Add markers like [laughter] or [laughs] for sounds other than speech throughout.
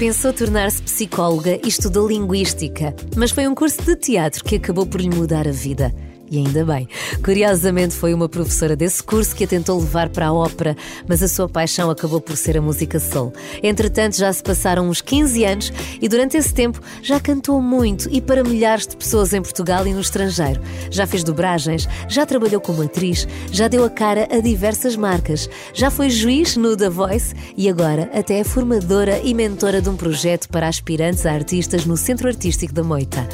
Pensou tornar-se psicóloga e estudou linguística, mas foi um curso de teatro que acabou por lhe mudar a vida. E ainda bem. Curiosamente, foi uma professora desse curso que a tentou levar para a ópera, mas a sua paixão acabou por ser a música soul. Entretanto, já se passaram uns 15 anos e durante esse tempo já cantou muito e para milhares de pessoas em Portugal e no estrangeiro. Já fez dobragens, já trabalhou como atriz, já deu a cara a diversas marcas, já foi juiz no The Voice e agora até é formadora e mentora de um projeto para aspirantes a artistas no Centro Artístico da Moita.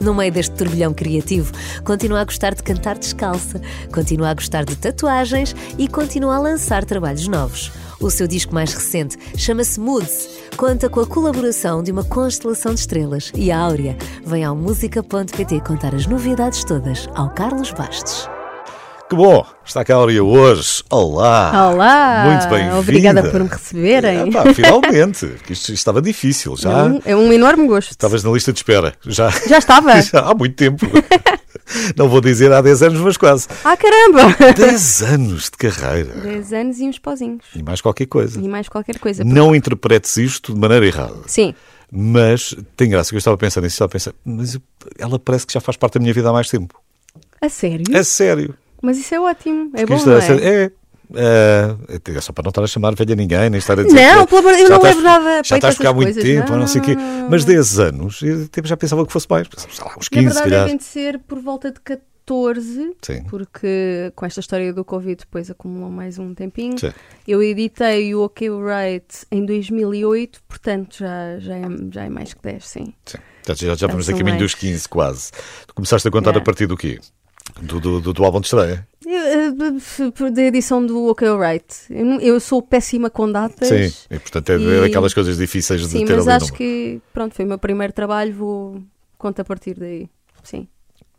No meio deste turbilhão criativo, continua a gostar de cantar descalça, continua a gostar de tatuagens e continua a lançar trabalhos novos. O seu disco mais recente chama-se Moods. Conta com a colaboração de uma constelação de estrelas e a Áurea vem ao música.pt contar as novidades todas ao Carlos Bastos. Que bom! Está cá a Áurea hoje. Olá! Olá! Muito bem-vinda! Obrigada por me receberem. É, pá, finalmente! Isto, isto estava difícil. Já É um, é um enorme gosto. estavas na lista de espera. Já, Já estava? [laughs] já há muito tempo. [laughs] Não vou dizer há 10 anos, mas quase. Ah, caramba! 10 anos de carreira. 10 anos e uns pauzinhos. E mais qualquer coisa. E mais qualquer coisa. Não interpretes isto de maneira errada. Sim. Mas tem graça que eu estava pensando nisso. Estava a pensar, mas ela parece que já faz parte da minha vida há mais tempo. A sério? É sério. Mas isso é ótimo. É bom, isto não é, é? é. É, é só para não estar a chamar velha ninguém, nem estar a dizer. Não, pelo amor eu não levo nada Já estás a ficar muito coisas, tempo, ou não sei o quê. não. Mas 10 anos, eu já pensava que fosse mais. Sei lá, uns 15, Na verdade, calhar. devem de ser por volta de 14, Sim. porque com esta história do Covid depois acumulou mais um tempinho. Sim. Eu editei o OK Right em 2008, portanto já, já, é, já é mais que 10, sim. Sim. Portanto, já, já vamos a caminho mais. dos 15, quase. Tu começaste a contar Yeah. a partir do quê? Do, do, do, álbum de estreia? Eh, f- Da edição do OK Right. Eu, sou péssima com datas. Sim. E, portanto, é E- daquelas coisas difíceis de Sim, ter mas ali acho numa. que pronto, foi o meu primeiro trabalho, vou conto a partir daí. Sim.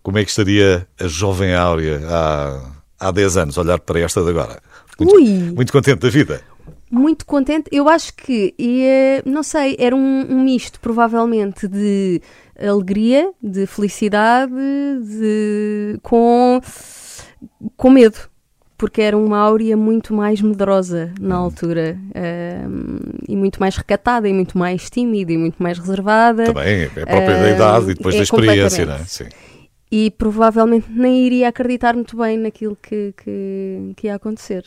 Como é que estaria a jovem Áurea há, há 10 anos, olhar para esta de agora? Muito, Ui! muito contente da vida. Muito contente. Eu acho que ia, não sei, era um, um misto provavelmente de alegria, de felicidade, de com com medo. Porque era uma áurea muito mais medrosa na altura ahm, e muito mais recatada e muito mais tímida e muito mais reservada. Também, é própria da idade e depois é da experiência, não é? Sim. e provavelmente nem iria acreditar muito bem naquilo que, que, que ia acontecer.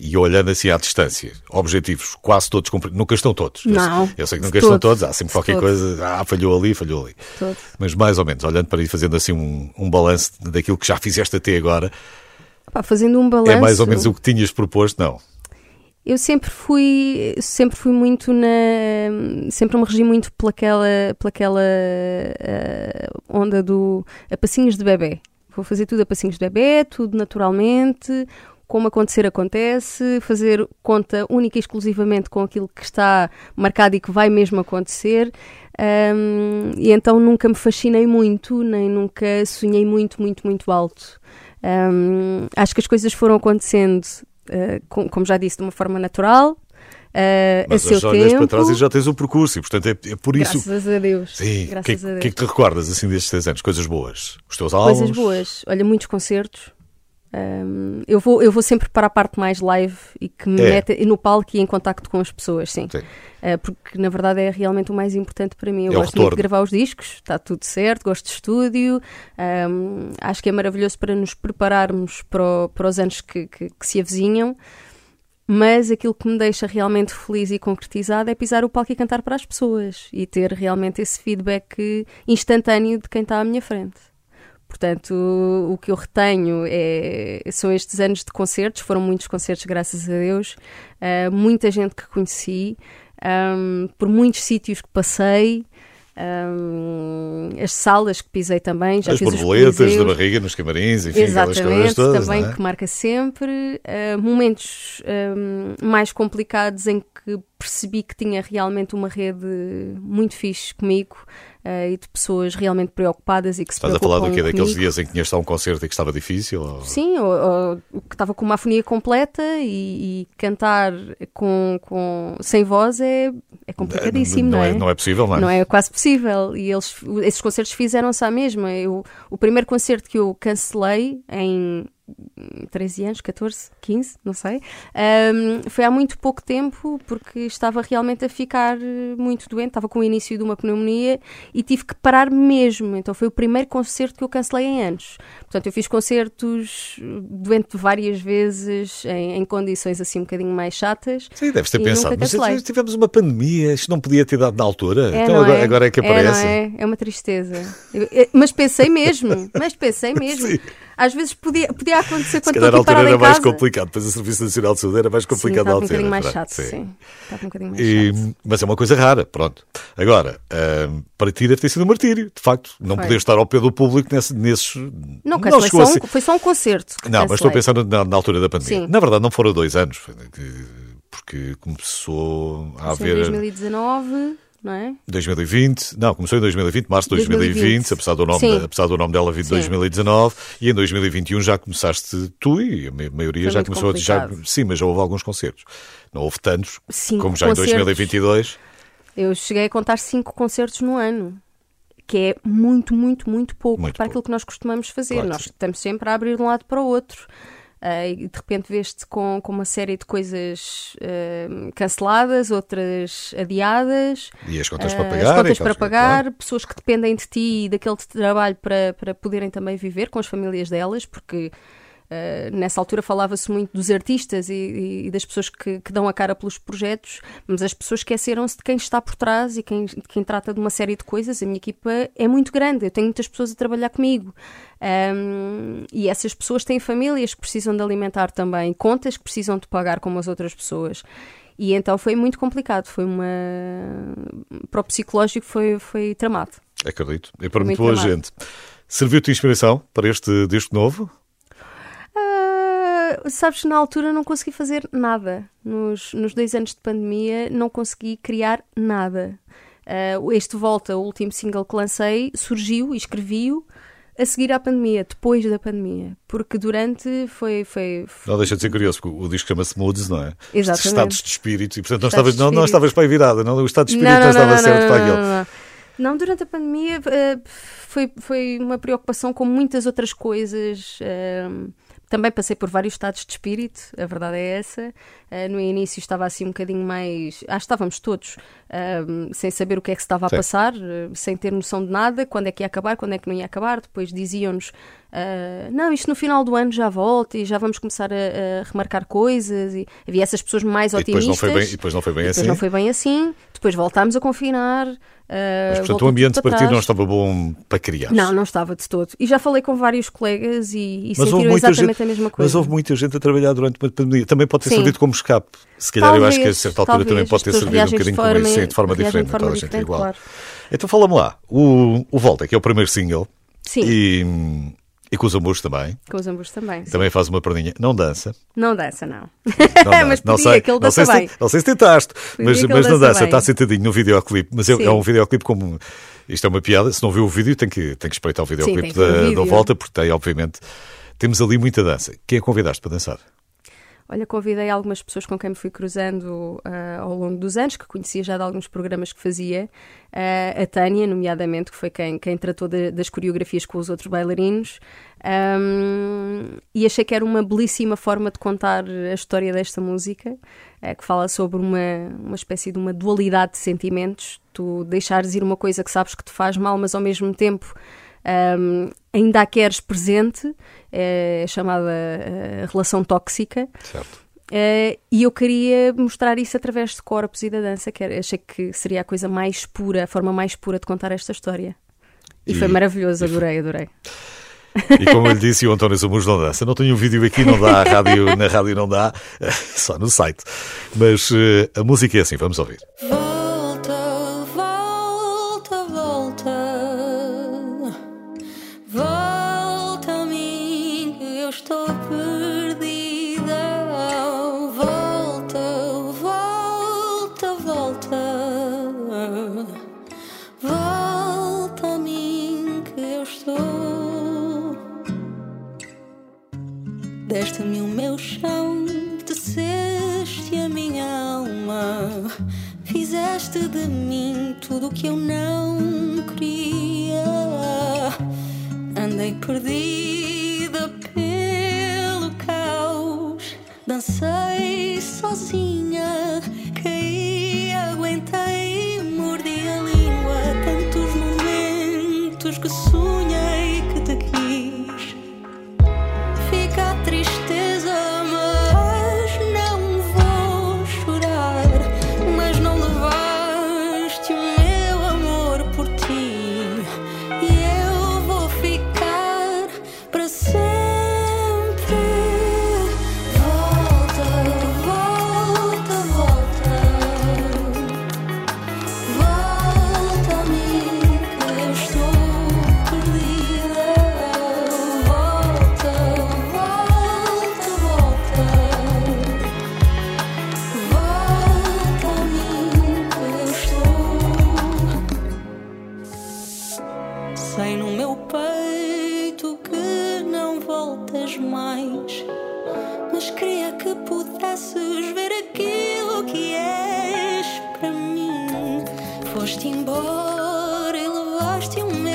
E olhando assim à distância, objetivos quase todos cumpridos. Nunca estão todos. Não, Eu sei que nunca estão todo, todos. Há sempre qualquer coisa. Ah, falhou ali, falhou ali. Todo. Mas mais ou menos, olhando para ir fazendo assim um, um balanço daquilo que já fizeste até agora, Pá, fazendo um balanço. é mais ou menos o que tinhas proposto, não? Eu sempre fui, sempre fui muito na, sempre me regi muito pelaquela, pelaquela eh, onda do a passinhos de bebê. Vou fazer tudo a passinhos de bebê, tudo naturalmente, como acontecer acontece, fazer conta única e exclusivamente com aquilo que está marcado e que vai mesmo acontecer. Ahm, e então nunca me fascinei muito, nem nunca sonhei muito, muito, muito alto. Ahm, acho que as coisas foram acontecendo, eh, com- como já disse, de uma forma natural, a Mas seu já olhas tempo. para trás e já tens o percurso, e portanto é, é por isso. Graças a Deus. Sim, o que, a é- que é que te recordas assim destes 10 anos? Coisas boas? Os teus álbuns? Coisas boas. Olha, muitos concertos. Ahm, eu, vou, eu vou sempre para a parte mais live e que me É. mete no palco e em contacto com as pessoas, sim. Sim. Ah, porque na verdade é realmente o mais importante para mim. Eu É gosto muito de gravar os discos, está tudo certo, gosto de estúdio. Ahm, acho que é maravilhoso para nos prepararmos para, o- para os anos que, que- que se avizinham. Mas aquilo que me deixa realmente feliz e concretizado é pisar o palco e cantar para as pessoas e ter realmente esse feedback instantâneo de quem está à minha frente. Portanto, o que eu retenho é, são estes anos de concertos, foram muitos concertos, graças a Deus, ah, muita gente que conheci, ahm, por muitos sítios que passei, ahm, as salas que pisei também, já As fiz borboletas da barriga nos camarins, enfim, aquelas coisas Exatamente, todas. também é? que marca sempre. ah, momentos ahm, mais complicados em que percebi que tinha realmente uma rede muito fixe comigo ah, e de pessoas realmente preocupadas e que se Estás a falar do quê? Daqueles comigo. dias em que tinhas a um concerto e que estava difícil? ou- Sim, ou, ou que estava com uma afonia completa e, e cantar com, com, sem voz é, é complicadíssimo, não, não, é? não é possível, não é? Não é quase possível. E eles, esses concertos fizeram-se à mesma. Eu, o primeiro concerto que eu cancelei em 13 anos, 14, 15, não sei. Um, foi há muito pouco tempo, porque estava realmente a ficar eh, muito doente, estava com o início de uma pneumonia e tive que parar mesmo. Então foi o primeiro concerto que eu cancelei em anos. Portanto, eu fiz concertos doente várias vezes, em, em condições assim um bocadinho mais chatas. Sim, deves ter pensado, mas tivemos uma pandemia, isto não podia ter dado na altura. É, então agora é? agora é que aparece. É, é? é uma tristeza. Eu, eu, mas pensei mesmo, mas pensei [laughs] mesmo. Sim. Às vezes podia, podia acontecer quando estou aqui parada era em mais casa. complicado, depois o Serviço Nacional de Saúde era mais complicado sim, na altura. um bocadinho mais chato, sim. sim. Estava um bocadinho mais e, chato. Mas é uma coisa rara, pronto. Agora, uh, para ti deve ter sido um martírio, de facto. Não poder estar ao pé do público nesse, nesses... Não, não foi, só um, foi só um concerto. Não, mas estou pensando na, na, altura da pandemia. Sim. Na verdade, não foram dois anos, porque começou a haver... Em 2019 não é? 2020, não, começou em 2020, março de 2020, 2020. Apesar, do nome, apesar do nome dela vir de 2019, e em 2021 já começaste tu e a maioria Foi já começou a já, Sim, mas já houve alguns concertos. Não houve tantos, como já concertos. em 2022. Eu cheguei a contar cinco concertos no ano. Que é muito, muito, muito pouco muito para pouco. aquilo que nós costumamos fazer. Claro nós sim. estamos sempre a abrir de um lado para o outro. Uh, e de repente vês-te com, com uma série de coisas uh, canceladas, outras adiadas. E as contas uh, para pagar. As contas para pagar, claro. pessoas que dependem de ti e daquele trabalho para, para poderem também viver com as famílias delas, porque Uh, nessa altura falava-se muito dos artistas e, e das pessoas que, que, dão a cara pelos projetos, mas as pessoas esqueceram-se de quem está por trás e quem, quem, trata de uma série de coisas. A minha equipa é muito grande, eu tenho muitas pessoas a trabalhar comigo. Um, e essas pessoas têm famílias que precisam de alimentar também, contas que precisam de pagar como as outras pessoas. E então foi muito complicado, foi uma. Para o psicológico foi, foi tramado. Acredito. E para muito boa gente. Serviu-te inspiração para este disco novo? Sabes que na altura não consegui fazer nada. Nos, nos dois anos de pandemia não consegui criar nada. Uh, este Volta, o último single que lancei, surgiu e escrevi-o a seguir à pandemia, depois da pandemia. Porque durante foi. foi, foi... Não deixa de ser curioso, porque o disco chama-se Moods, não é? Exatamente. Estados de espírito. E portanto não estavas, não, não estavas para a virada, não? o estado de espírito não, não, não estava não, certo para aquele. Não, durante a pandemia uh, foi, foi uma preocupação com muitas outras coisas. Uh, também passei por vários estados de espírito, a verdade é essa. Uh, no início estava assim um bocadinho mais. Ah, estávamos todos uh, sem saber o que é que se estava a Sim. passar, uh, sem ter noção de nada, quando é que ia acabar, quando é que não ia acabar. Depois diziam-nos: não, isto no final do ano já volta e já vamos começar a, a remarcar coisas. E havia essas pessoas mais E depois otimistas. não foi bem, e depois não foi bem Depois assim. não foi bem assim. Depois voltámos a confinar. Mas portanto o ambiente para ti não estava bom para criar. Não, não estava de todo. E já falei com vários colegas e, e sentiram exatamente gente- a mesma coisa. Mas houve muita gente a trabalhar durante uma pandemia. Também pode ter Sim. servido como escape. Se calhar eu acho que a Talvez, certa altura talvez. também pode ter servido um bocadinho de como isso, de forma diferente. de forma toda a gente é igual. claro. Então fala-me lá. O, o Volta, que é o primeiro single. Sim, E, e com os amores também. com os ambos também. sim. Também faz uma perninha. Não dança. Não dança, não. Não [laughs] dá. Mas não podia, sei, que ele não sei, dança se, bem. não sei se tentaste, Podia mas, mas não dança dança, bem. está sentadinho no videoclipe. Mas é, Sim. é um videoclipe como. Isto é uma piada. Se não viu o vídeo, tem que, tem que espreitar o videoclipe o da, vídeo. da volta, porque tem, obviamente, temos ali muita dança. Quem é que convidaste para dançar? Olha, convidei algumas pessoas com quem me fui cruzando ah, ao longo dos anos, que conhecia já de alguns programas que fazia. Ah, a Tânia, nomeadamente, que foi quem, quem tratou de- das coreografias com os outros bailarinos. Ahm, e achei que era uma belíssima forma de contar a história desta música, eh, que fala sobre uma, uma espécie de uma dualidade de sentimentos. Tu deixares ir uma coisa que sabes que te faz mal, mas ao mesmo tempo ahm, ainda a queres presente, é chamada eh, relação tóxica. Certo. Eh, e eu queria mostrar isso através de corpos e da dança, que era, achei que seria a coisa mais pura, a forma mais pura de contar esta história. E, E- foi maravilhoso, adorei, adorei. E como eu lhe disse, o António Samus não dança. Não tenho um vídeo aqui, não dá, rádio, na rádio não dá, [laughs] só no site. Mas eh, a música é assim, vamos ouvir. Foste embora e levaste o meu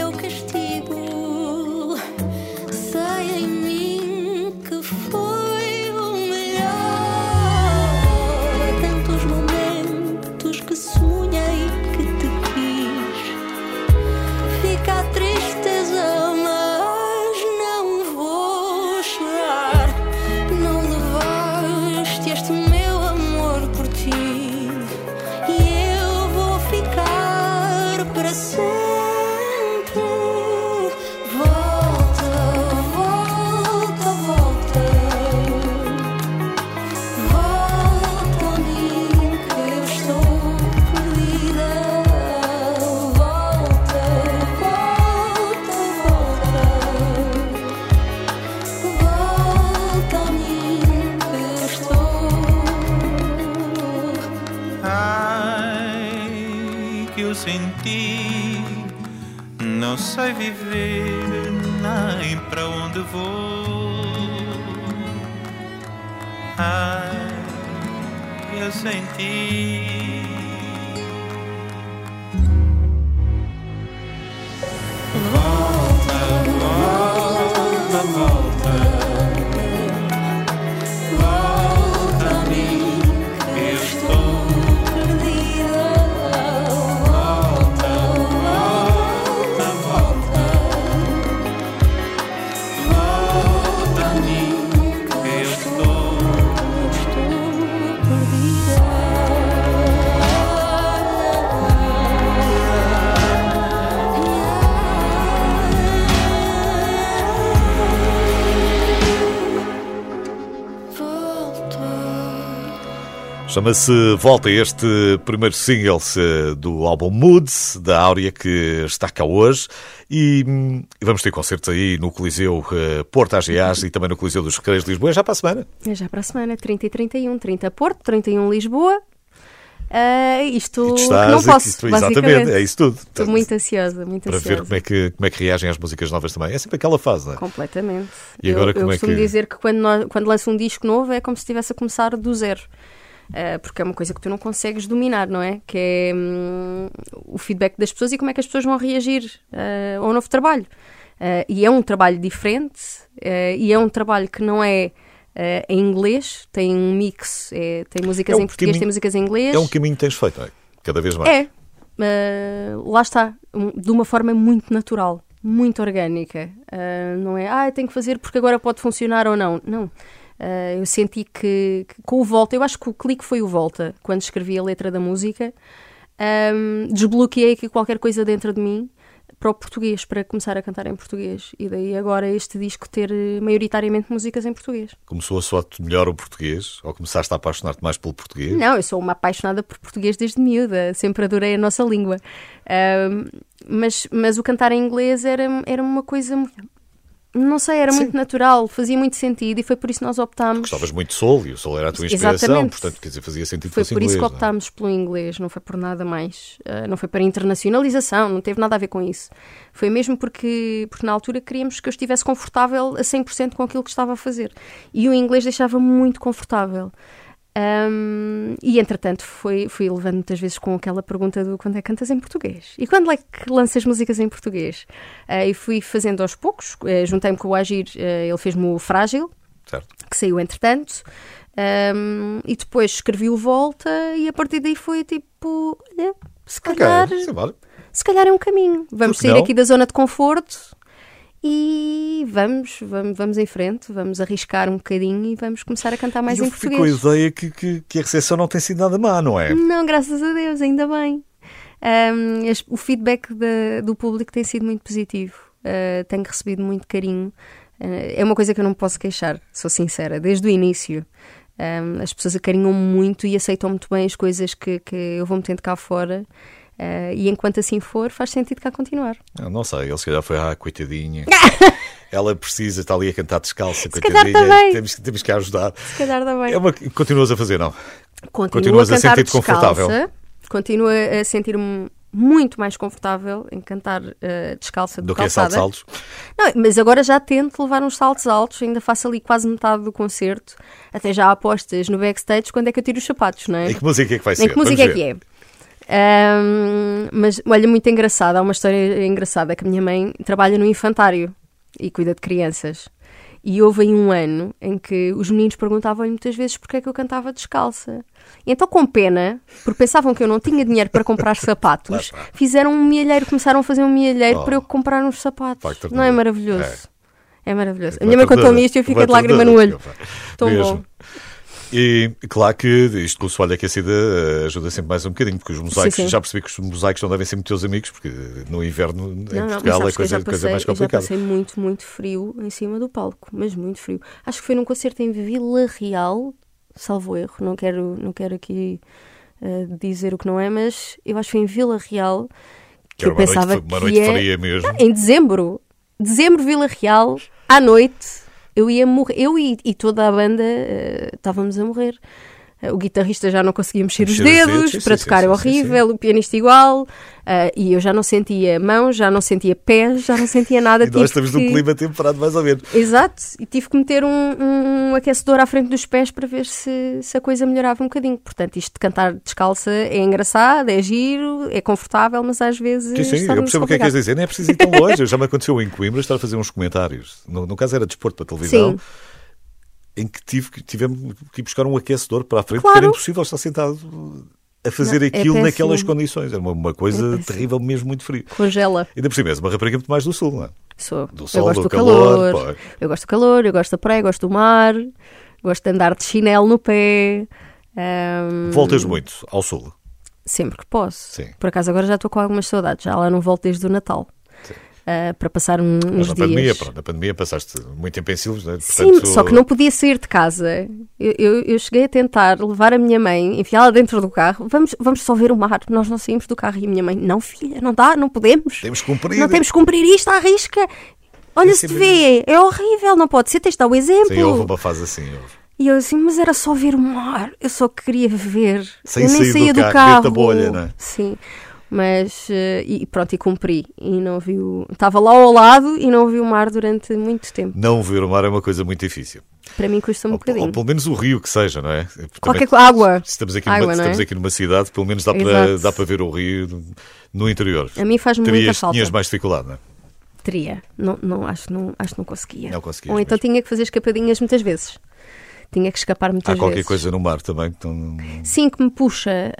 Chama-se Volta este primeiro single do álbum Moods, da Áurea, que está cá hoje. E, hum, e vamos ter concertos aí no Coliseu eh, Porto AGAs e também no Coliseu dos Recreios de Lisboa, já para a semana. É já para a semana, 30 e 31, 30 Porto, 31 Lisboa. Ah, isto E tu que estás não posso, tu- exatamente, é isso tudo. Estou Portanto, muito ansiosa, muito para ansiosa. ver como é, que, como é que reagem às músicas novas também. É sempre aquela fase, não é? Completamente. E agora eu, como eu é costumo que- dizer que quando, nós- quando lanço um disco novo é como se estivesse a começar do zero. Ah, porque é uma coisa que tu não consegues dominar, não é? Que é hum, o feedback das pessoas e como é que as pessoas vão reagir ah, ao novo trabalho. Ah, e é um trabalho diferente e é um trabalho que não é em inglês, tem um mix, é- tem músicas É um em português, tem músicas em inglês. É um caminho que tens feito, é? Cada vez mais. É. Uh, lá está. De uma forma muito natural, muito orgânica. Uh, não é, ah, tenho que fazer porque agora pode funcionar ou não. Não. Uh, eu senti que, que com o Volta, eu acho que o clique foi o Volta, quando escrevi a letra da música. Um, desbloqueei aqui qualquer coisa dentro de mim para o português, para começar a cantar em português. E daí agora este disco ter eh, maioritariamente músicas em português. Começou a soar-te melhor o português? Ou começaste a apaixonar-te mais pelo português? Não, eu sou uma apaixonada por português desde miúda, sempre adorei a nossa língua. Ahm, mas, mas o cantar em inglês era, era uma coisa. Não sei, era muito natural, fazia muito sentido e foi por isso que nós optámos. Gostavas muito de soul e o soul era a tua inspiração, Exatamente. portanto, quer dizer, fazia sentido Foi por isso que inglês, não é? optámos pelo inglês, não foi por nada mais. Ah, não foi para internacionalização, não teve nada a ver com isso. Foi mesmo porque, porque na altura queríamos que eu estivesse confortável a 100% com aquilo que estava a fazer. E o inglês deixava-me muito confortável. Ahm, e entretanto foi, fui levando muitas vezes com aquela pergunta do quando é que cantas em português? E quando é que lanças músicas em português? Ah, e fui fazendo aos poucos, eh, juntei-me com o Agir, eh, ele fez-me o Frágil, Certo. que saiu entretanto. Um, e depois escrevi o volta e a partir daí foi tipo, olha, se calhar, Ok, simbora. se calhar é um caminho. Vamos sair não? aqui da zona de conforto e vamos, vamos, vamos em frente, vamos arriscar um bocadinho e vamos começar a cantar mais E em fico com a português. ideia que, que, que a recepção não tem sido nada má, não é? Não, graças a Deus, ainda bem. Um, o feedback da- do público tem sido muito positivo. Uh, tenho recebido muito carinho. Uh, é uma coisa que eu não posso queixar, sou sincera, desde o início. Um, as pessoas acarinham muito e aceitam muito bem as coisas que, que eu vou metendo cá fora. Uh, e enquanto assim for, faz sentido cá continuar. Eu não sei, ele se calhar foi, ah, coitadinha. [laughs] Ela precisa, está ali a cantar descalça, calhar coitadinha. também. Temos, que- temos que a ajudar. Se calhar bem. É uma, continuas a fazer, não? Continuo Continuas a a sentir-te confortável? Continuo a sentir-me muito mais confortável em cantar uh, descalça Do do que a saltos calçada. altos? Não, mas agora já tento levar uns saltos altos, ainda faço ali quase metade do concerto. Até já apostas no backstage quando é que eu tiro os sapatos, não é? Em que música é que vai ser? Em que música é Vamos que ver. é? Ahm, mas olha, muito engraçada, há uma história engraçada que a minha mãe trabalha no infantário e cuida de crianças. E houve aí um ano em que os meninos perguntavam-lhe muitas vezes porque é que eu cantava descalça. E então, com pena, porque pensavam que eu não tinha dinheiro para comprar [laughs] sapatos, fizeram um milheiro, começaram a fazer um milheiro Oh. para eu comprar uns sapatos. Não é maravilhoso? É, maravilhoso. A Uma minha mãe contou-me isto e eu fiquei de lágrima no olho. Tão bom. E claro que isto com o soalho aquecido eh, ajuda sempre mais um bocadinho, porque os mosaicos, Sim, sim. já percebi que os mosaicos não devem ser muito teus amigos, porque no inverno em Não, não, Portugal é que coisa, já coisa passei, mais eu já complicada. passei muito, muito frio em cima do palco, mas muito frio. Acho que foi num concerto em Vila Real, salvo erro, não quero, não quero aqui eh, dizer o que não é, mas eu acho que foi em Vila Real que, Que eu uma noite, pensava uma que noite ia- fria mesmo. em dezembro, dezembro, Vila Real, à noite, eu ia morrer, eu e, e toda a banda eh, estávamos a morrer. O guitarrista já não conseguia mexer, os Mexer os dedos, dedos, sim, para sim, tocar sim, é sim, sim, horrível, o pianista igual, eh, e eu já não sentia mãos, já não sentia pés, já não sentia nada. [laughs] E nós estamos num que- clima temperado mais ou menos. Exato, e tive que meter um, um aquecedor à frente dos pés para ver se, se a coisa melhorava um bocadinho. Portanto, isto de cantar descalça é engraçado, é giro, é confortável, mas às vezes. Sim, sim, eu percebo o que é que queres dizer, nem é preciso ir tão longe. Já me aconteceu em Coimbra estar a fazer uns comentários. No, no caso era desporto para televisão. Em que tive, que- tivemos que ir buscar um aquecedor para a frente, Claro. porque era impossível estar sentado a fazer Não, é aquilo péssimo. naquelas condições. Era uma, uma coisa É terrível, mesmo muito frio. Congela. Ainda por cima, és uma rapariga muito mais do sul, não é? Sou. Do eu sol, gosto do do calor, calor, eu gosto do calor, eu gosto da praia, gosto do mar, gosto de andar de chinelo no pé. ahm, Voltas muito ao sul. Sempre que posso. Sim. Por acaso agora já estou com algumas saudades, já lá não volto desde o Natal. Ah, para passar um- Mas uns na dias. pandemia, pronto, na pandemia passaste muito tempo em Silves, não é? Sim, Portanto, só que não podia sair de casa. Eu, eu, eu cheguei a tentar levar a minha mãe, enfiá-la dentro do carro. Vamos, vamos só ver o mar. Nós não saímos do carro. E a minha mãe, não, filha, não dá, não podemos. Temos que cumprir. Não temos que cumprir isto à risca. Olha, se te vê, é horrível, não pode ser, tens de dar o exemplo. Sim, houve uma fase assim. houve. E eu assim, mas era só ver o mar, eu só queria ver. Sem eu nem sair do saía do carro, carro. dentro da bolha, não é? Sim. Mas, eh, e pronto, e cumpri. E não vi o... Estava lá ao lado e não vi o mar durante muito tempo. Não ver o mar é uma coisa muito difícil. Para mim custa um Ou, bocadinho. ou pelo menos o rio que seja, não é? Qualquer Também, água. se estamos aqui, Água, numa, não é? estamos aqui numa cidade, pelo menos dá para, dá para ver o rio no, no interior. A mim muita Terias, falta. tinhas mais dificuldade, não é? Teria. Não, não, acho, que não, acho que não conseguia. Não conseguias Ou então mesmo. tinha que fazer escapadinhas muitas vezes. Tinha que escapar muitas Há qualquer vezes. coisa no mar também que não... Sim, que me puxa.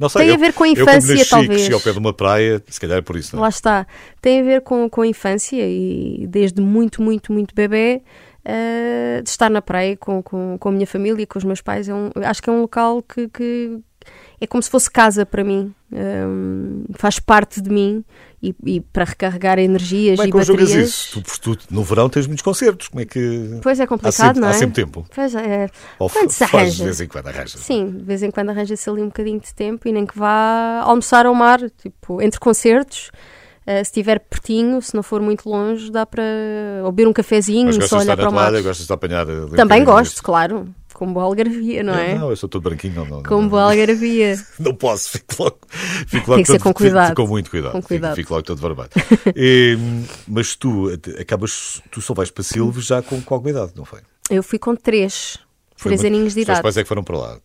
Não sei, Tem eu- a ver com a Eu infância, nasci, talvez. cresci ao pé de uma praia, se calhar é por isso, não é? Lá está. Tem a ver com, com a infância e desde muito, muito, muito bebê eh, de estar na praia com, com, com a minha família, com os meus pais. É um, acho que é um local que, que é como se fosse casa para mim. Hum, faz parte de mim e, e para recarregar energias Como é e que conjugas baterias. isso? Tu, tu, no verão tens muitos concertos, como é que... Pois é complicado, sempre, não é? há sempre tempo. Pois é. Ou Quando se arranja. de vez em quando arranjas. Sim, de vez em quando arranja-se ali um bocadinho de tempo e nem que vá almoçar ao mar, tipo, entre concertos. eh, se estiver pertinho, se não for muito longe, dá para ou beber um cafezinho, Mas só olhar estar para o mar. toalha, gostas de apanhar... Também gosto, claro, com boa algarvia, não é? Não, eu sou todo branquinho, não, Com boa algarvia. [laughs] não posso, fico logo, fico logo Tem que ser todo- com cuidado. Fico, com muito cuidado, Com fico- cuidado. Fico, logo todo barbado. [laughs] E, mas tu acabas, tu só vais para Silves já com, com alguma idade, não foi? Eu fui com três, Foi três aninhos de Os idade. pais é que foram para lá.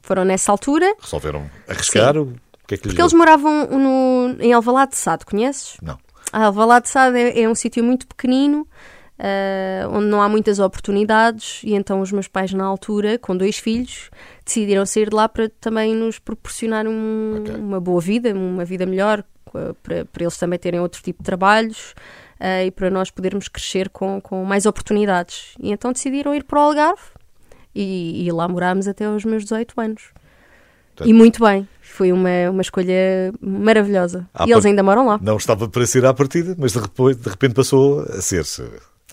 Foram nessa altura, Resolveram arriscar? O que é que lhes porque eles deu? moravam no, em Alvalade de Sado, conheces? Não. A Alvalade de Sado é, é um sítio muito pequenino uh, onde não há muitas oportunidades, e então os meus pais, na altura, com dois filhos, decidiram sair de lá para também nos proporcionar um, okay. uma boa vida, uma vida melhor, para, para eles também terem outro tipo de trabalhos. Uh, e para nós podermos crescer com, com mais oportunidades. E então decidiram ir para o Algarve e, e lá morámos até aos meus 18 anos. E muito bem. Foi uma, uma escolha maravilhosa. E eles ainda moram lá. Não estava para ser à partida, mas de repente, de repente passou a ser-se.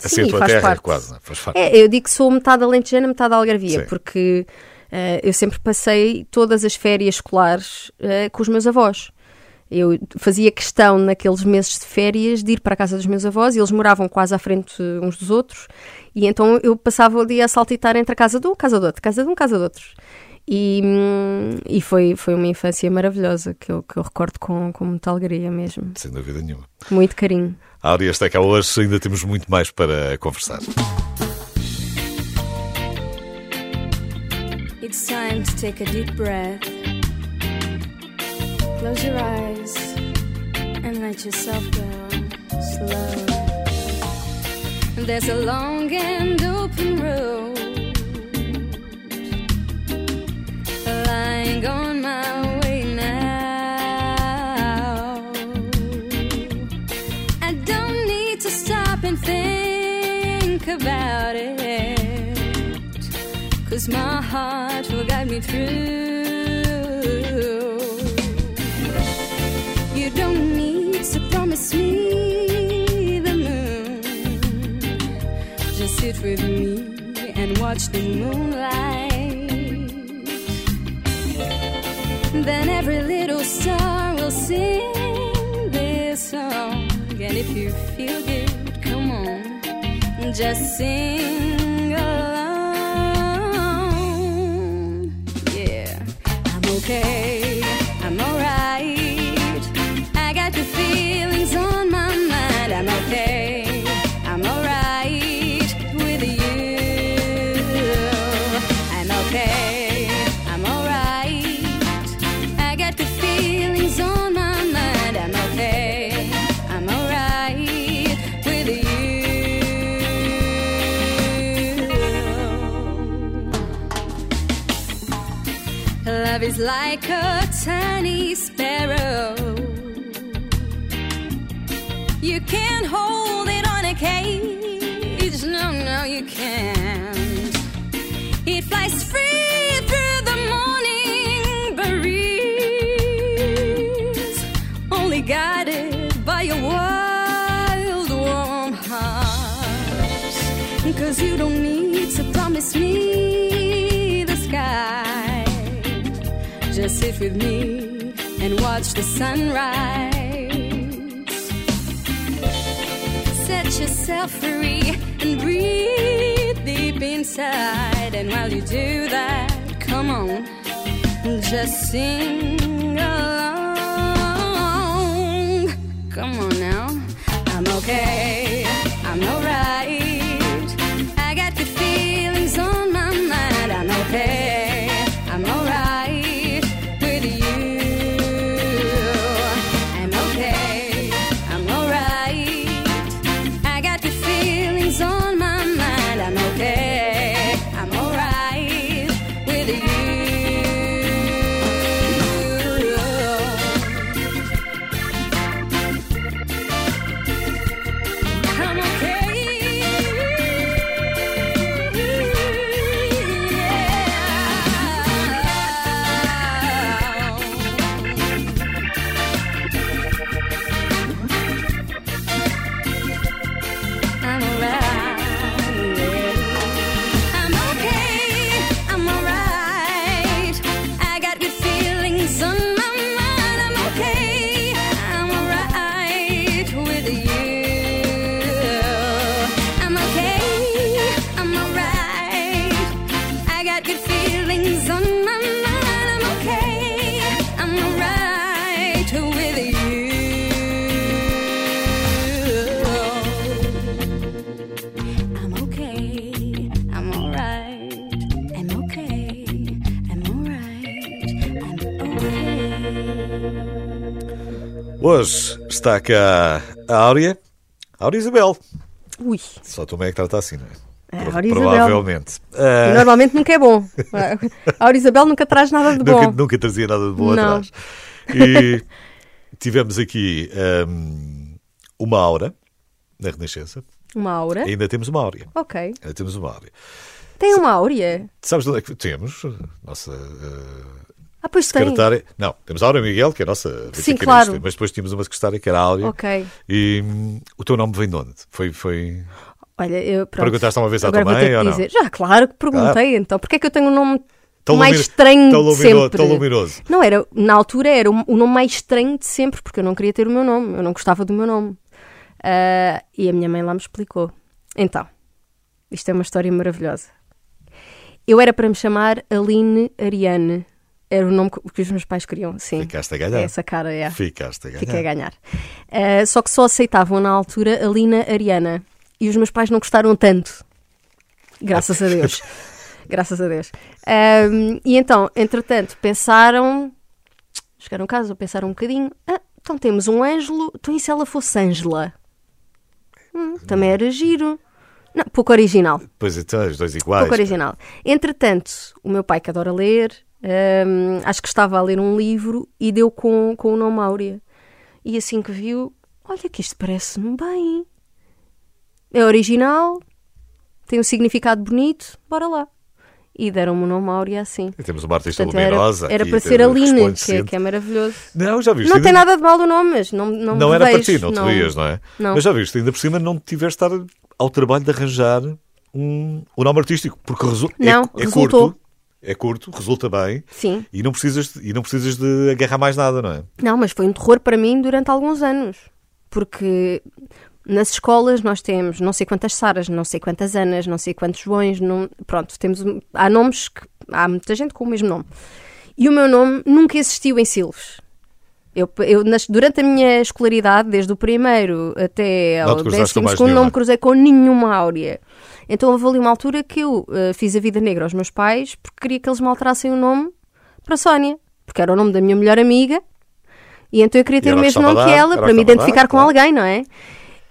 A Sim, ser tua terra, parte. quase. Faz parte. É, eu digo que sou metade alentejana, metade algarvia, Sim. porque uh, eu sempre passei todas as férias escolares uh, com os meus avós. Eu fazia questão, naqueles meses de férias, de ir para a casa dos meus avós, e eles moravam quase à frente uns dos outros, e então eu passava o dia a saltitar entre a casa de um, casa do outro, casa de um, casa de outros. E, e foi, foi uma infância maravilhosa que eu, que eu recordo com, com muita alegria mesmo. Sem dúvida nenhuma. Muito carinho. A Áurea está cá hoje, ainda temos muito mais para conversar. It's time to take a deep breath. Close your eyes and let yourself go slow. There's a long and open road lying on my Cause my heart will guide me through. You don't need to promise me the moon. Just sit with me and watch the moonlight. then every little star will sing this song. And if you feel good, come on, just sing along. Okay, like a tiny sparrow. You can't hold it on a cage. Sit with me and watch the sunrise. Set yourself free and breathe deep inside. And while you do that, come on, just sing along. Come on now, I'm okay, Cá a Áurea, Áurea Isabel. Ui. Só tu é que trata assim, não é? É, Pro-. Provavelmente. E Ah, normalmente nunca é bom. [laughs] A Aura Isabel nunca traz nada de bom. nunca, nunca trazia nada de bom Não. atrás. E tivemos aqui ahm, uma aura na Renascença. Uma aura. Ainda temos uma áurea. Ok. Ainda temos uma áurea. Tem uma áurea? Sabes de onde é que temos? Nossa ah, Ah, pois tem. secretária. Não, temos a Áurea Miguel, que é a nossa Sim, claro. Mas depois tínhamos uma secretária que era a Áurea. Ok. E hum, o teu nome vem de onde? Foi. foi... Olha, eu pronto. Perguntaste uma vez à tua mãe ou não? dizer. Já, claro que perguntei, então. Porquê é que eu tenho um nome Tão mais estranho tão de sempre? tão luminoso. Não, era, na altura era o o nome mais estranho de sempre, porque eu não queria ter o meu nome, eu não gostava do meu nome. Ah, e a minha mãe lá me explicou. Então, isto é uma história maravilhosa. Eu era para me chamar Aline Ariane. Era o nome que os meus pais queriam, sim. Ficaste a ganhar. Essa cara é. Ficaste a ganhar. Fiquei a ganhar. Ah, só que só aceitavam na altura a Lina Ariana. E os meus pais não gostaram tanto. Graças a Deus. [laughs] Graças a Deus. Ahm, e então, entretanto, pensaram. Chegaram a casa, pensaram um bocadinho. Ah, então temos um Ângelo. Então e se ela fosse Ângela? Hum, também era giro. Não, pouco original Pois então, os dois iguais. pouco original. Entretanto, o meu pai, que adora ler, hum, acho que estava a ler um livro e deu com, com o nome Áurea. E assim que viu, olha que isto parece-me bem. É original, tem um significado bonito, bora lá. E deram-me o nome Áurea assim. E temos uma artista Portanto, era, luminosa. era aqui, para ser teve- Aline, que é, que é maravilhoso. Não, já viste. Não tem nada de mal o nome, mas não, não, Não era para vejo, ti, não te rias, não é? Não. Mas já viste, ainda por cima não tiveste estar ao trabalho de arranjar um, um nome artístico, porque resu é- Não, é, resultou. curto, é curto, resulta bem Sim. e não, precisas, de- e não precisas de agarrar mais nada, não é? Não, mas foi um terror para mim durante alguns anos. Porque nas escolas nós temos não sei quantas Saras, não sei quantas Anas, não sei quantos Joões, não... pronto, temos há nomes que há muita gente com o mesmo nome. E o meu nome nunca existiu em Silves. Eu, eu nas- durante a minha escolaridade, desde o primeiro até ao décimo segundo, não me cruzei com nenhuma áurea. Então houve ali uma altura que eu eh, fiz a vida negra aos meus pais porque queria que eles me alterassem o nome para Sónia, porque era o nome da minha melhor amiga e então eu queria ter o mesmo nome que ela para me identificar dar, com claro. alguém, não é?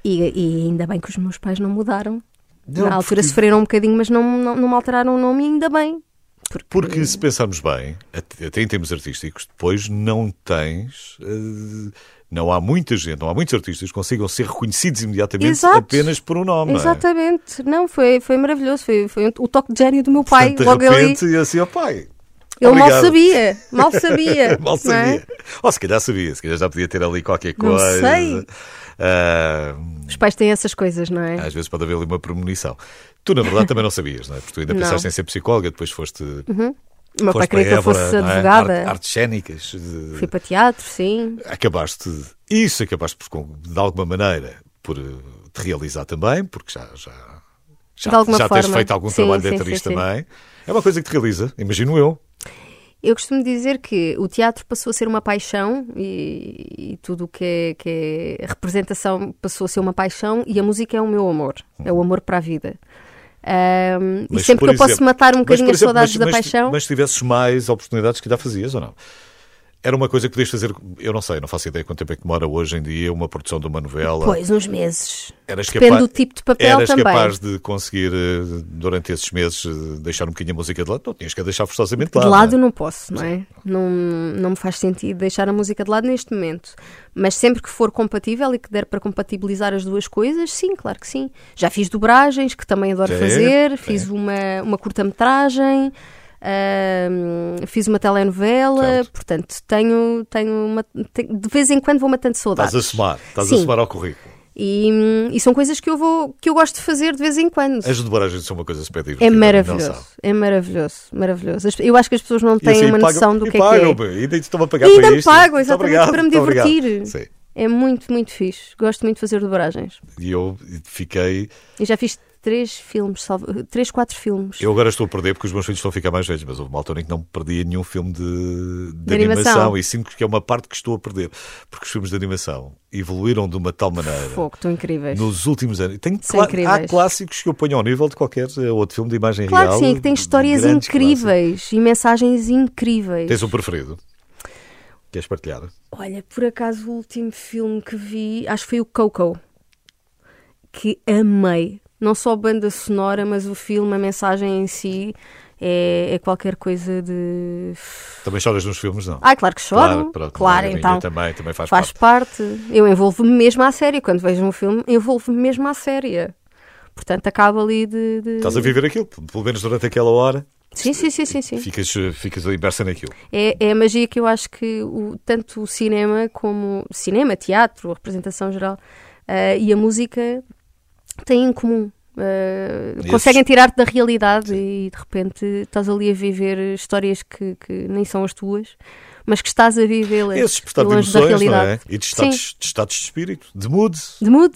E, e ainda bem que os meus pais não mudaram. Não, Na altura porque- sofreram um bocadinho, mas não, não, não me alteraram o nome e ainda bem. Porque, Porque se pensarmos bem, até em termos artísticos, depois não tens. eh, não há muita gente, não há muitos artistas que consigam ser reconhecidos imediatamente Exato. apenas por um nome. não é? Exatamente. Não, foi, foi maravilhoso. Foi, foi o toque de gênio do meu pai. Portanto, logo de ali. repente, e assim, ó pai. Ele mal sabia. Mal [laughs] sabia. Mal não é? sabia. Ou se calhar sabia, se calhar já podia ter ali qualquer Não coisa. sei. Ah, Os pais têm essas coisas, não é? às vezes pode haver ali uma premonição. Tu, na verdade, também não sabias, não é? Porque tu ainda Não. pensaste em ser psicóloga, depois foste. O meu pai queria que eu fosse é? advogada. Arte- Artes cénicas. de- Fui para teatro, sim. Acabaste. Isso acabaste, por, de alguma maneira, por eh, te realizar também, porque já. já já, já tens forma. feito algum Sim, trabalho de atriz sim. também. É uma coisa que te realiza, imagino eu. Eu costumo dizer que o teatro passou a ser uma paixão e, e tudo o que é, que é representação passou a ser uma paixão e a música é o meu amor, é o amor para a vida. Ahm, e sempre que eu posso exemplo- matar um bocadinho por as exemplo, saudades mas- da mas- paixão, Mas se tivesses mais oportunidades, que já fazias ou não? Era uma coisa que podias fazer, eu não sei, não faço ideia quanto tempo é que demora hoje em dia uma produção de uma novela. pois, uns meses. Eras Depende capa- do tipo de papel Eras também. capaz de conseguir, eh, durante esses meses, eh, deixar um bocadinho a música de lado? Não, tinhas que a deixar forçosamente de De lado. lado não é? não posso, não é? Não, não me faz sentido deixar a música de lado neste momento. Mas sempre que for compatível e que der para compatibilizar as duas coisas, sim, claro que sim. Já fiz dobragens, que também adoro Sim, fazer, sim. fiz uma, uma curta-metragem, ahm, fiz uma telenovela, Certo. portanto, tenho, tenho uma, de vez em quando vou matando saudades. Estás a somar, estás a Sim. somar ao currículo. E, hum, e são coisas que eu, vou, que eu gosto de fazer de vez em quando. As dobragens são uma coisa super É divertida. maravilhoso, é maravilhoso, maravilhoso. Eu acho que as pessoas não têm assim, uma pagam- noção do que é que é. E ainda estão a pagar E para isto. pagam, exatamente, obrigado, para me divertir. É muito, muito fixe. Gosto muito de fazer dobragens. E eu fiquei. E já fiz três filmes, salvo, três, quatro filmes. Eu agora estou a perder porque os meus filhos estão a ficar mais velhos, mas houve uma altura em que não perdia nenhum filme de, de De animação. animação. e sinto que é uma parte que estou a perder. Porque os filmes de animação evoluíram de uma tal maneira Fogo, estão incríveis. nos últimos anos. Tem incríveis. há clássicos que eu ponho ao nível de qualquer eh, outro filme de imagem Claro real. que sim, que tem histórias incríveis e mensagens incríveis. clássicos. Tens um preferido? Queres partilhar? Olha, por acaso o último filme que vi, acho que foi o Coco. que amei. Não só a banda sonora, mas o filme, a mensagem em si. É, é, qualquer coisa de. Também choras nos filmes, não? Ah, claro que choro. Claro, pronto, claro então. Também, também faz, faz parte. parte. Eu envolvo-me mesmo à série. Quando vejo um filme, envolvo-me mesmo à série. Portanto, acaba ali de, de, Estás a viver aquilo, pelo menos durante aquela hora. Sim, sim, sim, sim, sim. Ficas, ficas imersa naquilo. É, é a magia que eu acho que o, tanto o cinema como cinema, teatro, a representação geral uh, e a música têm em comum. Uh, conseguem tirar-te da realidade e de repente estás ali a viver histórias que, que nem são as tuas mas que estás a vivê-las Esse despertar de emoções, não é? E de estados, de estados de espírito, de mood. De [laughs] [laughs] mood.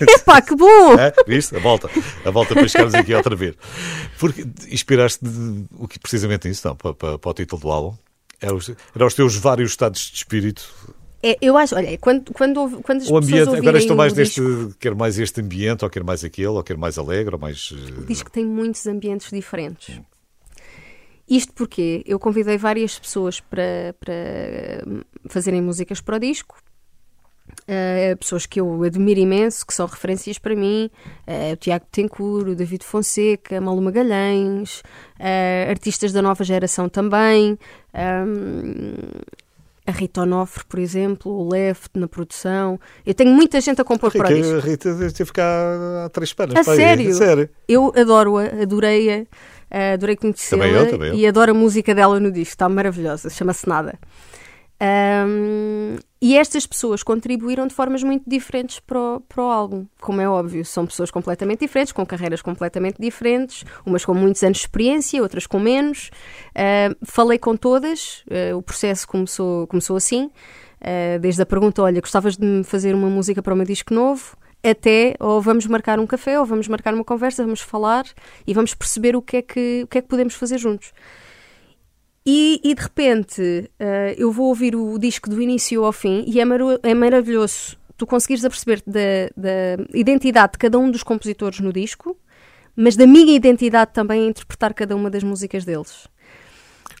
Epá, que bom! É, viste? A volta. A volta para chegarmos aqui outra vez. Porque inspiraste o que precisamente isso, não, para, para, para o título do álbum. Eram os, eram os teus vários estados de espírito é, eu acho, olha, quando, quando, quando as o ambiente, agora estou mais neste, disco, quer mais este ambiente, ou quer mais aquele, ou quer mais alegre, ou mais. O disco tem muitos ambientes diferentes. Hum. Isto porque eu convidei várias pessoas para, para fazerem músicas para o disco. Uh, pessoas que eu admiro imenso, que são referências para mim, uh, o Tiago Tencourt, o David Fonseca, Malu Magalhães, uh, artistas da nova geração também, um, a Rita Onofre, por exemplo, o Left na produção. Eu tenho muita gente a compor para o disco. A Rita teve cá há três semanas. A sério? sério? Eu adoro-a, adorei-a. Uh, adorei conhecê-la e adoro a música dela no disco, está maravilhosa, chama-se Nada. Um, e estas pessoas contribuíram de formas muito diferentes para o, para o álbum, como é óbvio. São pessoas completamente diferentes, com carreiras completamente diferentes, umas com muitos anos de experiência, outras com menos. Uh, falei com todas, uh, o processo começou, começou assim. Uh, desde a pergunta: olha, gostavas de me fazer uma música para o meu disco novo? até ou vamos marcar um café ou vamos marcar uma conversa, vamos falar e vamos perceber o que é que, o que, é que podemos fazer juntos. E, e de repente uh, eu vou ouvir o disco do início ao fim e é, mar é maravilhoso tu conseguires aperceber da, da identidade de cada um dos compositores no disco, mas da minha identidade também a interpretar cada uma das músicas deles.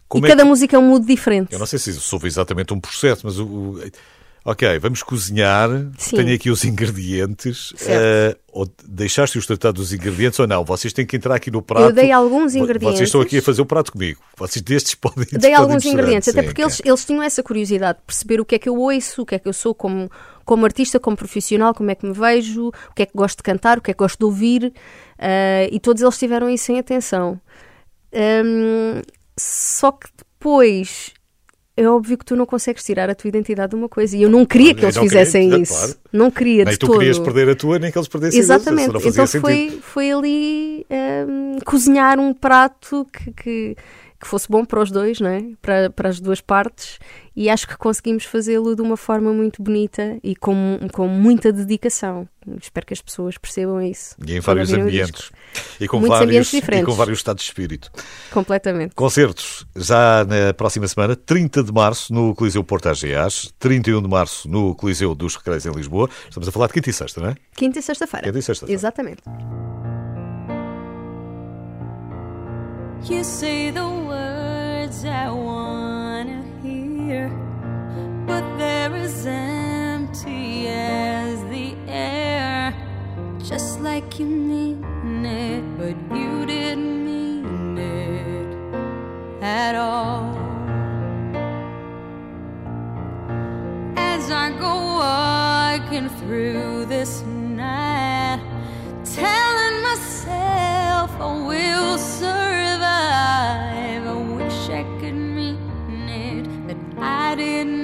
Como e é cada que... música é um mood diferente. Eu não sei se soube exatamente um processo, mas o, o Ok, vamos cozinhar. Sim. Tenho aqui os ingredientes. Uh, ou deixaste-os tratar dos ingredientes ou não? Vocês têm que entrar aqui no prato. Eu dei alguns ingredientes. Vocês estão aqui a fazer o prato comigo. Vocês destes [laughs] podem. Dei podem alguns ingredientes, até porque eles, eles tinham essa curiosidade de perceber o que é que eu ouço, o que é que eu sou como, como artista, como profissional, como é que me vejo, o que é que gosto de cantar, o que é que gosto de ouvir. Uh, e todos eles tiveram isso em atenção. Um, só que depois é óbvio que tu não consegues tirar a tua identidade de uma coisa. E eu não queria que eles fizessem queria, isso. Claro. Não queria nem de tu todo. querias perder a tua, nem que eles perdessem Exatamente. a Então foi, foi ali um, cozinhar um prato que, que que fosse bom para os dois, não é? para, para as duas partes, e acho que conseguimos fazê-lo de uma forma muito bonita e com, com muita dedicação. Espero que as pessoas percebam isso. E em vários ambientes. E com, vários, ambientes diferentes. e com vários estados de espírito. Completamente. Concertos já na próxima semana, 30 de março no Coliseu Porto AGAs, 31 de março no Coliseu dos Recreios em Lisboa. Estamos a falar de quinta e sexta, não é? Quinta e sexta-feira. Quinta e sexta-feira. Exatamente. You say the words I wanna hear, but they're as empty as the air. Just like you mean it, but you didn't mean it at all. As I go walking through this night, telling myself I will survive. I didn't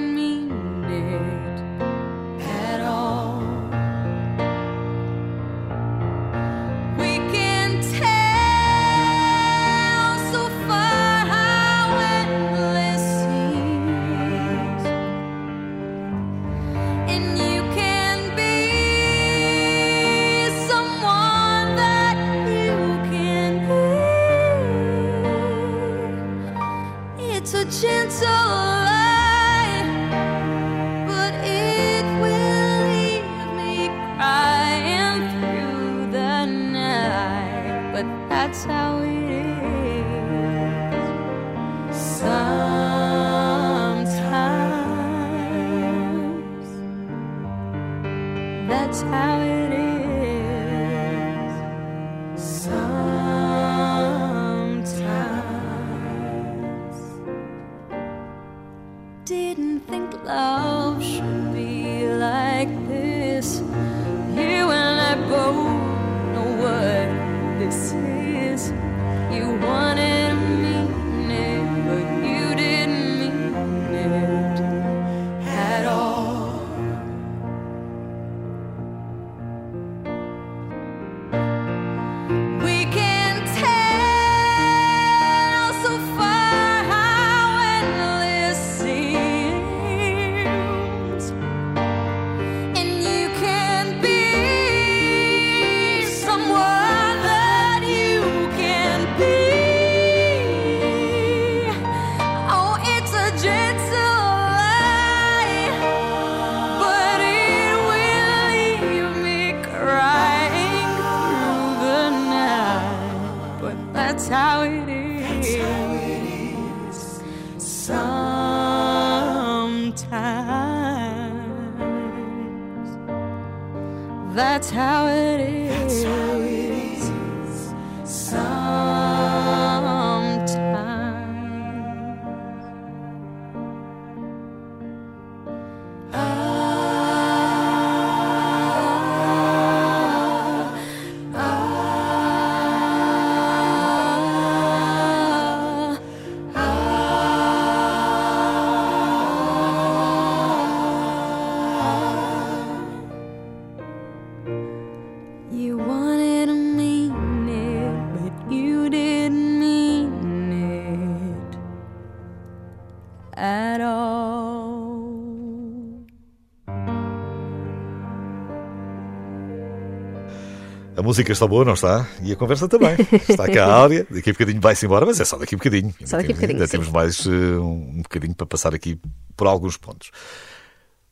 música está boa, não está? E a conversa também. Está cá a Áurea, daqui a bocadinho vai-se embora, mas é só daqui a bocadinho. Só daqui a bocadinho, Ainda temos mais uh, um bocadinho para passar aqui por alguns pontos.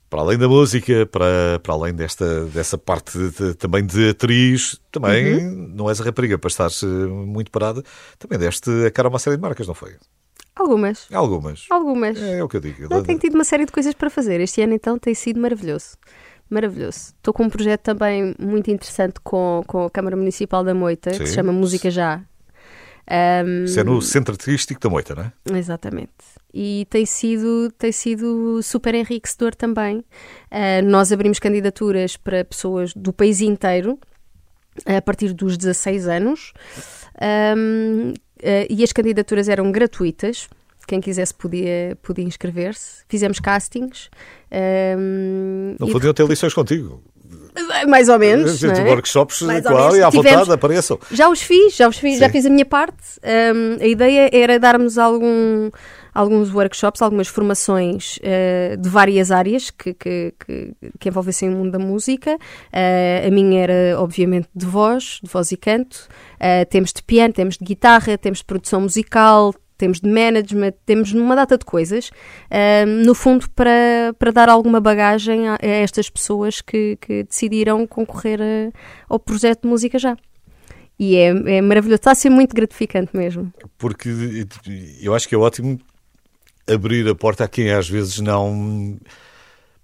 Para além da música, para, para além desta, dessa parte de- também de atriz, também Uhum. não és a rapariga para estar muito parada, também deste a cara a uma série de marcas, não foi? Algumas. Algumas. Algumas. É, o que eu digo. Não, tenho tido uma série de coisas para fazer. Este ano, então, tem sido maravilhoso. Maravilhoso. Estou com um projeto também muito interessante com, com a Câmara Municipal da Moita, que Sim. se chama Música Já. Ahm, Isso é no centro artístico da Moita, não é? Exatamente. E tem sido, tem sido super enriquecedor também. Ah, nós abrimos candidaturas para pessoas do país inteiro a partir dos 16 anos Ahm, ah, e as candidaturas eram gratuitas. Quem quisesse podia, podia inscrever-se. Fizemos castings. ahm, Não e podiam ter lições contigo. de- mais ou menos. não é? Workshops Mais menos. área à Tivemos- vontade, apareçam. Já os fiz, já os fiz, já Sim. fiz a minha parte. Um, a ideia era darmos algum, alguns workshops, algumas formações uh, de várias áreas que, que, que, que envolvessem o mundo da música. Uh, a minha era, obviamente, de voz, de voz e canto. Uh, temos de piano, temos de guitarra, temos de produção musical. Temos de management, temos uma data de coisas, um, no fundo, para, para dar alguma bagagem a, a estas pessoas que, que decidiram concorrer a- ao projeto de música já. E é, é maravilhoso, está a ser muito gratificante mesmo. Porque eu acho que é ótimo abrir a porta a quem às vezes não.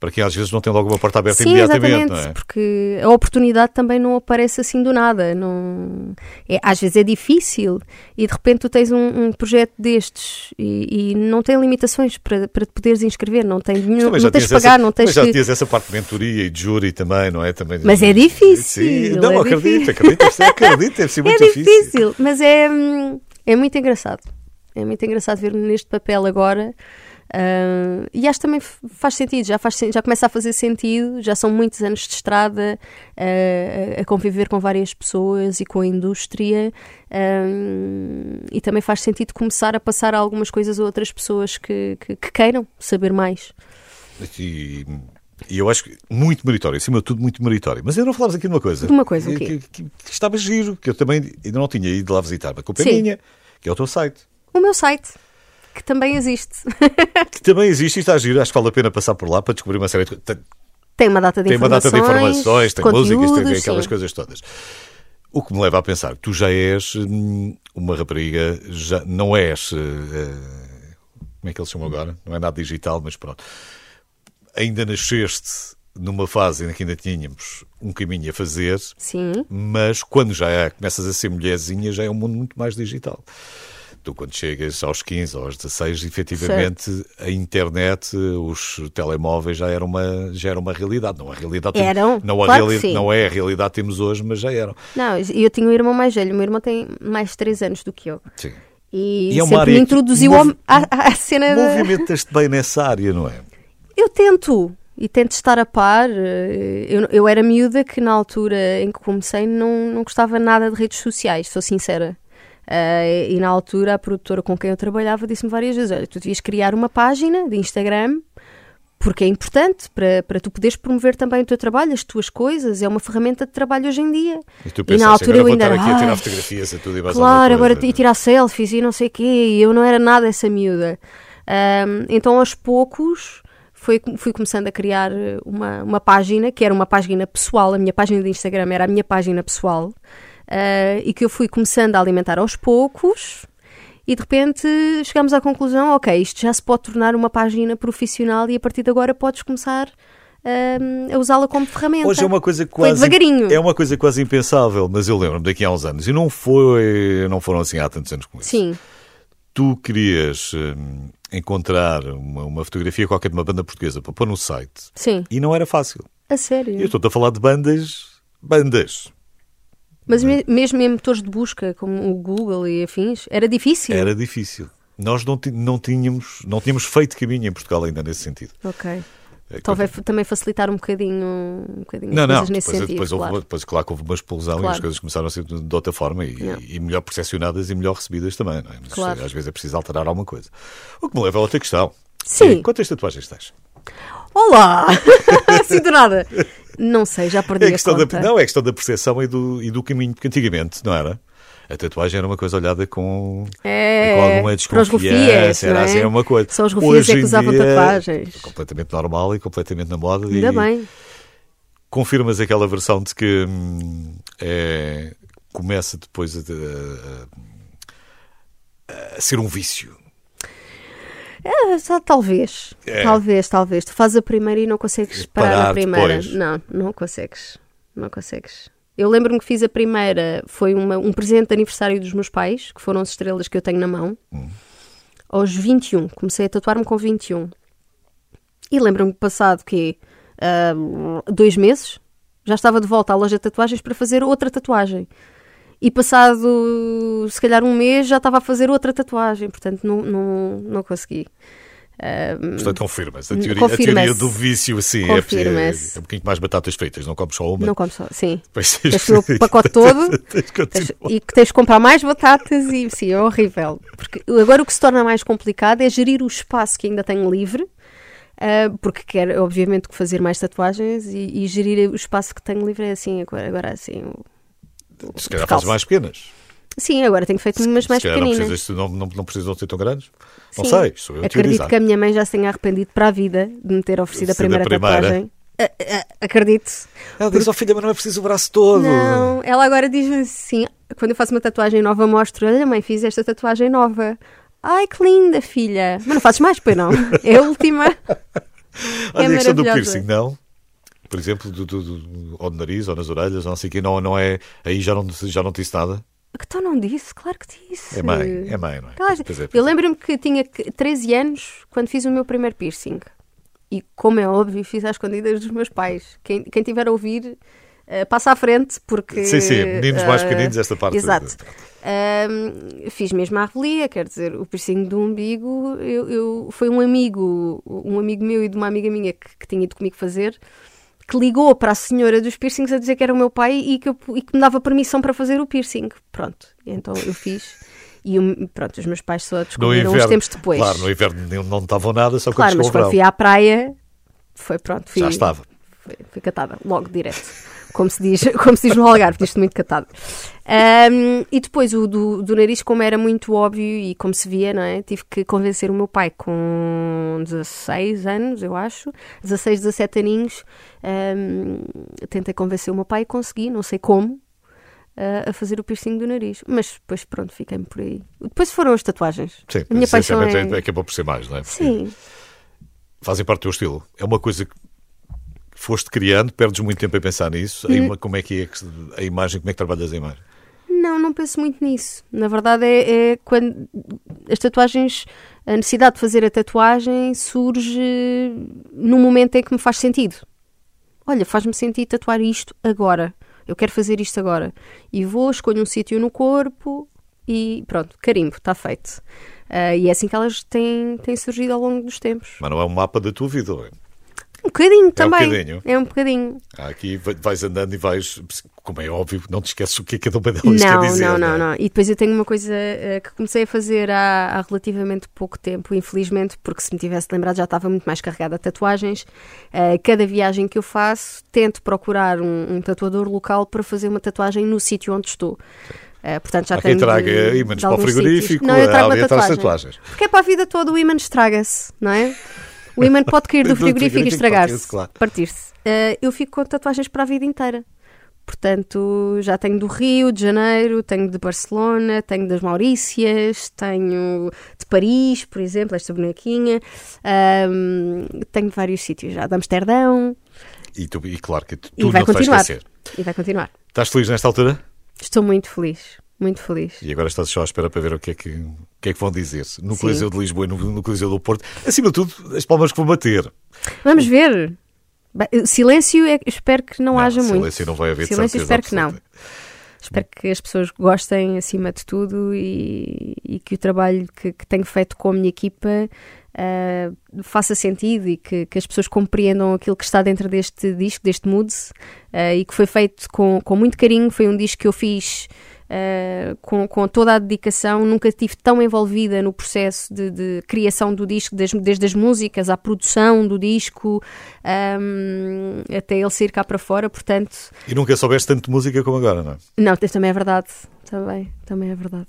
Para quem às vezes não tem logo uma porta aberta Sim, imediatamente, exatamente, não é? porque a oportunidade também não aparece assim do nada. Não... É, às vezes é difícil e de repente tu tens um, um projeto destes e, e não tem limitações para, para te poderes inscrever, não, tem, não, não tens de pagar, essa, não tens também já que... tinhas essa parte de mentoria e de júri também, não é? Também, Mas é difícil, Sim, é não, acredito, difícil. acredito, acredito, deve ser É [laughs] muito difícil, mas é, hum, é muito engraçado. É muito engraçado ver-me neste papel agora. Ah, e acho que também faz sentido, já, faz, já começa a fazer sentido, já são muitos anos de estrada ah, a conviver com várias pessoas e com a indústria ah, e também faz sentido começar a passar algumas coisas a outras pessoas que, que, que queiram saber mais. E, e eu acho que muito meritório, acima de tudo, muito meritório. Mas ainda não falavas aqui de uma coisa. De uma coisa, o que, que, estava giro, que eu também ainda não tinha ido lá visitar, mas a culpa é minha, que é o teu site. O meu site, que também existe, Que também existe e está giro, acho que vale a pena passar por lá para descobrir uma série de coisas. Tem, tem uma data de tem uma informações, data de informações, tem músicas, tem aquelas sim. coisas todas. O que me leva a pensar, tu já és hum, uma rapariga, já não és. eh, como é que eles chamam agora? Não é nada digital, mas pronto. Ainda nasceste numa fase em que ainda tínhamos um caminho a fazer, Sim. mas quando já é- começas a ser mulherzinha, já é um mundo muito mais digital. Tu, quando chegas aos 15 ou aos 16, efetivamente a internet, os telemóveis já eram uma, já era uma realidade. Não a realidade tem- Eram, não, a claro que reali- não é a realidade que temos hoje, mas já eram. Não, eu tinha um irmão mais velho. O meu irmão tem mais de 3 anos do que eu. Sim. E, E é sempre me introduziu à, cena. Movimentas-te bem nessa área, não é? Eu tento. E tento estar a par. Eu, eu era miúda que na altura em que comecei não, não gostava nada de redes sociais, sou sincera. Eh, e na altura a produtora com quem eu trabalhava disse-me várias vezes: Olha, tu devias criar uma página de Instagram porque é importante para, para tu poderes promover também o teu trabalho, as tuas coisas, é uma ferramenta de trabalho hoje em dia. E tu E pensaste, na altura eu ainda era, aqui a tirar "Ai, fotografias a tudo e Claro, agora coisa." e tirar selfies e não sei o quê, e eu não era nada essa miúda. Ahm, então, aos poucos, foi, fui começando a criar eh, uma, uma página, que era uma página pessoal, a minha página de Instagram era a minha página pessoal, ah, e que eu fui começando a alimentar aos poucos, e de repente chegamos à conclusão, ok, isto já se pode tornar uma página profissional e a partir de agora podes começar a usá-la como ferramenta. Hoje é uma coisa Foi quase devagarinho. é uma coisa quase impensável, mas eu lembro-me daqui a uns anos e não foi, não foram assim há tantos anos como isso. Sim, Tu querias hum, encontrar uma, uma fotografia qualquer de uma banda portuguesa para pôr no site sim. e não era fácil. A sério. Eu estou a falar de bandas, bandas. Mas me- mesmo em motores de busca, como o Google e afins, era difícil. Era difícil. Nós não, não tínhamos não tínhamos feito caminho em Portugal ainda nesse sentido. Ok. É Talvez f- também facilitar um bocadinho, um bocadinho Não, as não, coisas nesse depois, sentido, depois, houve, claro. depois, claro que houve uma explosão e Claro. as coisas começaram a ser de outra forma e, Não. e melhor percepcionadas e melhor recebidas também. Não é? Mas Claro. às vezes é preciso alterar alguma coisa. O que me leva a outra questão. Sim. Quantas tatuagens tens? Olá! [laughs] assim do nada. Não sei, já perdi É a questão conta. da, não, é questão da percepção e do, e do caminho, porque antigamente, não era? A tatuagem era uma coisa olhada com, É, com alguma para os rufias, desconfiança, era não é? assim uma coisa. Só os rufias é que usavam tatuagens. Completamente normal e completamente na moda. Ainda e bem. Confirmas aquela versão de que hum, é, começa depois a, a- a ser um vício. Ah, só talvez. É. Talvez, talvez. Tu fazes a primeira e não consegues parar Parar na primeira. depois. Não, não consegues. Não consegues. Eu lembro-me que fiz a primeira, foi uma- um presente de aniversário dos meus pais, que foram as estrelas que eu tenho na mão. Aos 21. Comecei a tatuar-me com 21. E lembro-me que passado que dois meses já estava de volta à loja de tatuagens para fazer outra tatuagem. E passado se calhar um mês já estava a fazer outra tatuagem, portanto não, não, não consegui. Ahm, Portanto, confirmas. A Hum, teoria, a confirma-se. teoria do vício, assim, é, é, Confirma-se. é um bocadinho mais batatas fritas, não comes só uma. não como só, sim. Depois Tens o [laughs] pacote todo Tens tens- e que tens de comprar mais batatas e sim, é horrível. Porque agora o que se torna mais complicado é gerir o espaço que ainda tenho livre, ah, porque quero obviamente fazer mais tatuagens e, e gerir o espaço que tenho livre é assim, agora, agora assim. o- Se calhar fazes mais pequenas. Sim, agora tenho feito umas mais Se calhar não pequeninas. precisas, não, não, não precisam ser tão grandes. Não Sim. sei, sou eu Acredito teorizar. que a minha mãe já se tenha arrependido para a vida de me ter oferecido a primeira, primeira. tatuagem. Acredito. Ela diz, oh filha, mas não é preciso o braço todo. Não, ela agora diz assim: quando eu faço uma tatuagem nova, mostro: Olha, mãe, fiz esta tatuagem nova. Ai, que linda, filha. Mas não fazes mais, pois não? [laughs] É a última. [laughs] Olha, é a questão do piercing, não? Por exemplo, do, do, do- ou no nariz, ou nas orelhas, ou não sei o quê, não, não é. Aí já não, já não te disse nada. Que tu não disse? Claro que disse. É mãe, é mãe, não é? Claro. Pois é, pois Eu lembro-me que tinha que- 13 anos quando fiz o meu primeiro piercing. E, como é óbvio, fiz às escondidas dos meus pais. Quem, quem tiver a ouvir, eh, passa à frente, porque. Sim, sim, meninos mais eh, pequeninos, esta parte. Exato. Fiz mesmo a revelia, quer dizer, o piercing do umbigo. Eu, eu- foi um amigo, um amigo meu e de uma amiga minha que, que tinha ido comigo fazer, que ligou para a senhora dos piercings a dizer que era o meu pai e que, eu- e que me dava permissão para fazer o piercing. Pronto, então eu fiz. E pronto, os meus pais só descobriram uns inverno, tempos depois. claro, no inverno não, não estavam nada, só Claro, quando mas chegou o quando fui à praia, foi pronto. Fui, Já estava. Fui, fui catada, logo direto. Como se diz, [laughs] como se diz no Algarve, diz muito catada. Ahm, e depois o do, do nariz, como era muito óbvio e como se via, não é? Tive que convencer o meu pai com 16 anos, eu acho, 16, 17 aninhos. ahm, tentei convencer o meu pai e consegui, não sei como, ah, a fazer o piercing do nariz. Mas depois, pronto, fiquei-me por aí. Depois foram as tatuagens. Sim, a minha paixão é... é... acabou por ser mais, não é? Sim, Fazem parte do teu estilo. É uma coisa que foste criando, perdes muito tempo a pensar nisso. Hum. Como é que é a imagem, como é que trabalhas a imagem? Não, não penso muito nisso. Na verdade, é, é quando as tatuagens, a necessidade de fazer a tatuagem surge no momento em que me faz sentido. Olha, faz-me sentido tatuar isto agora. Eu quero fazer isto agora. E vou, escolho um sítio no corpo e pronto, carimbo, está feito. Ah, e é assim que elas têm, têm surgido ao longo dos tempos. Mas não é um mapa da tua vida. é? Um bocadinho também. bocadinho. É um bocadinho. Há Aqui vai- vais andando e vais, como é óbvio, não te esqueces o que é cada uma delas quer Não, dizer. não, não, é? não. E depois eu tenho uma coisa eh, que comecei a fazer há, há relativamente pouco tempo, infelizmente, porque se me tivesse lembrado já estava muito mais carregada de tatuagens. Eh, cada viagem que eu faço, tento procurar um, um tatuador local para fazer uma tatuagem no sítio onde estou. Eh, portanto, já Há quem traga ímãs para o frigorífico, sítios. Não, eu trago atrás tatuagem. tatuagens. Porque é para a vida toda o ímã estraga-se, não é? O ímã pode cair do frigorífico e estragar-se, partir-se, claro. partir-se. Eh, eu fico com tatuagens para a vida inteira. Portanto, já tenho do Rio de Janeiro, tenho de Barcelona, tenho das Maurícias, tenho de Paris, por exemplo, esta bonequinha. Um, tenho vários sítios já, de Amsterdão. E, tu, e claro que tu e vai continuar. vais esquecer. E vai continuar. Estás feliz nesta altura? Estou muito feliz, muito feliz. E agora estás só à espera para ver o que é que, o que, é que vão dizer no Sim. Coliseu de Lisboa e no, no Coliseu do Porto. Acima de tudo, as palmas que vão bater. Vamos ver. Bem, Silêncio, é, espero que não, haja muito. silêncio não vai haver Silêncio, certeza espero que não. Espero que as pessoas gostem acima de tudo e, e que o trabalho que, que tenho feito com a minha equipa ah, faça sentido e que, que as pessoas compreendam aquilo que está dentro deste disco, deste Moods, ah, e que foi feito com, com muito carinho. Foi um disco que eu fiz ah, com, com toda a dedicação. Nunca estive tão envolvida no processo de, de criação do disco, des- desde as músicas à produção do disco, ahm, até ele sair cá para fora. Portanto, E nunca soubeste tanto de música como agora, não é? não, também é verdade. Também, também é verdade.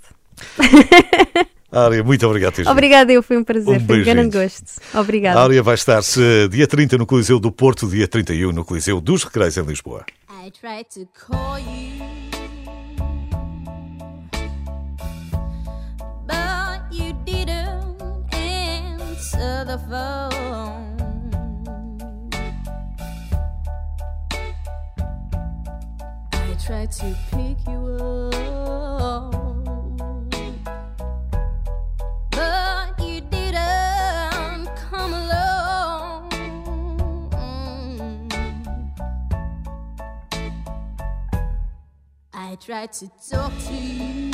[laughs] Área, muito obrigado. Obrigada, eu foi um prazer, Um foi um grande gosto. Obrigada. A Áurea vai estar se, dia 30 no Coliseu do Porto, dia 31 no Coliseu dos Recreios em Lisboa. I I tried to pick you up, but you didn't come along. I tried to talk to you,